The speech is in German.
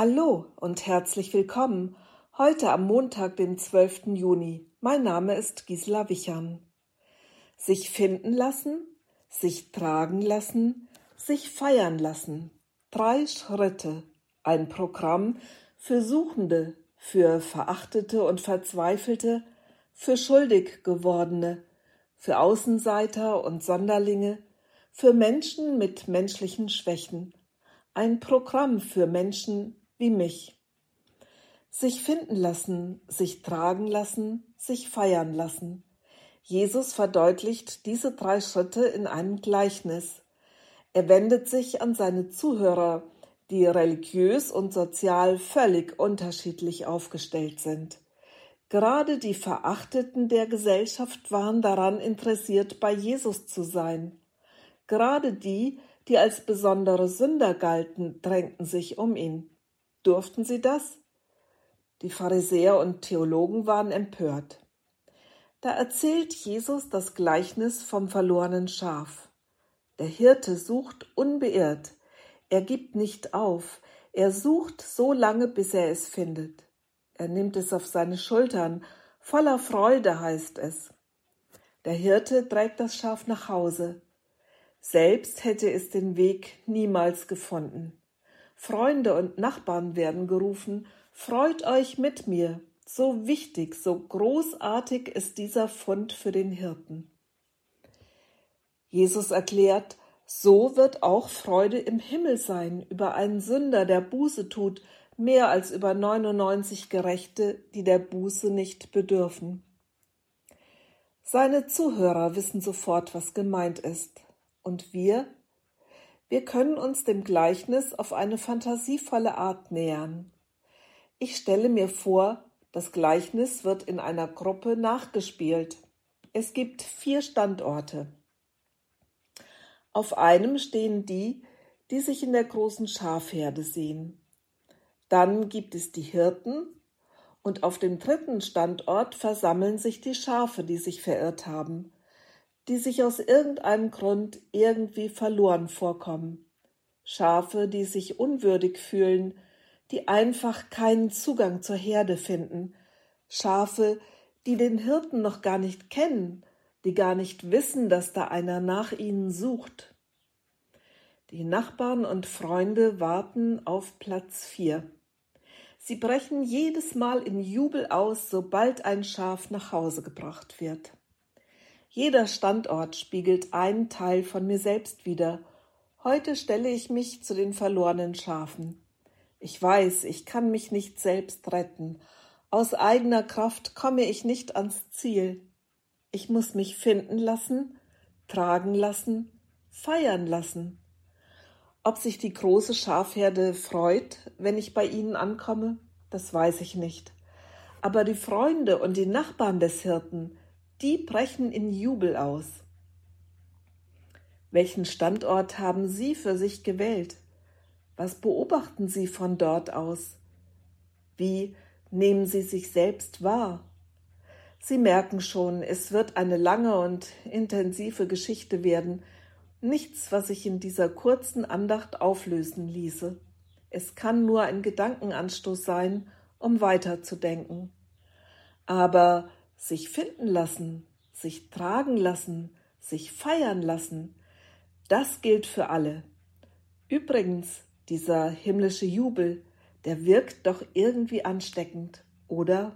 Hallo und herzlich willkommen. Heute am Montag, dem 12. Juni. Mein Name ist Gisela Wichern. Sich finden lassen, sich tragen lassen, sich feiern lassen. Drei Schritte. Ein Programm für Suchende, für Verachtete und Verzweifelte, für schuldig gewordene, für Außenseiter und Sonderlinge, für Menschen mit menschlichen Schwächen. Ein Programm für Menschen wie mich. Sich finden lassen, sich tragen lassen, sich feiern lassen. Jesus verdeutlicht diese drei Schritte in einem Gleichnis. Er wendet sich an seine Zuhörer, die religiös und sozial völlig unterschiedlich aufgestellt sind. Gerade die Verachteten der Gesellschaft waren daran interessiert, bei Jesus zu sein. Gerade die, die als besondere Sünder galten, drängten sich um ihn. Durften sie das? Die Pharisäer und Theologen waren empört. Da erzählt Jesus das Gleichnis vom verlorenen Schaf. Der Hirte sucht unbeirrt, er gibt nicht auf, er sucht so lange, bis er es findet. Er nimmt es auf seine Schultern, voller Freude heißt es. Der Hirte trägt das Schaf nach Hause. Selbst hätte es den Weg niemals gefunden. Freunde und Nachbarn werden gerufen, freut euch mit mir. So wichtig, so großartig ist dieser Fund für den Hirten. Jesus erklärt, so wird auch Freude im Himmel sein über einen Sünder, der Buße tut, mehr als über 99 Gerechte, die der Buße nicht bedürfen. Seine Zuhörer wissen sofort, was gemeint ist. Und wir, wir können uns dem Gleichnis auf eine fantasievolle Art nähern. Ich stelle mir vor, das Gleichnis wird in einer Gruppe nachgespielt. Es gibt vier Standorte. Auf einem stehen die, die sich in der großen Schafherde sehen. Dann gibt es die Hirten und auf dem dritten Standort versammeln sich die Schafe, die sich verirrt haben die sich aus irgendeinem Grund irgendwie verloren vorkommen. Schafe, die sich unwürdig fühlen, die einfach keinen Zugang zur Herde finden. Schafe, die den Hirten noch gar nicht kennen, die gar nicht wissen, dass da einer nach ihnen sucht. Die Nachbarn und Freunde warten auf Platz vier. Sie brechen jedes Mal in Jubel aus, sobald ein Schaf nach Hause gebracht wird. Jeder Standort spiegelt einen Teil von mir selbst wider. Heute stelle ich mich zu den verlorenen Schafen. Ich weiß, ich kann mich nicht selbst retten. Aus eigener Kraft komme ich nicht ans Ziel. Ich muss mich finden lassen, tragen lassen, feiern lassen. Ob sich die große Schafherde freut, wenn ich bei ihnen ankomme, das weiß ich nicht. Aber die Freunde und die Nachbarn des Hirten, die brechen in Jubel aus. Welchen Standort haben Sie für sich gewählt? Was beobachten Sie von dort aus? Wie nehmen Sie sich selbst wahr? Sie merken schon, es wird eine lange und intensive Geschichte werden, nichts, was sich in dieser kurzen Andacht auflösen ließe. Es kann nur ein Gedankenanstoß sein, um weiterzudenken. Aber sich finden lassen, sich tragen lassen, sich feiern lassen, das gilt für alle. Übrigens, dieser himmlische Jubel, der wirkt doch irgendwie ansteckend, oder?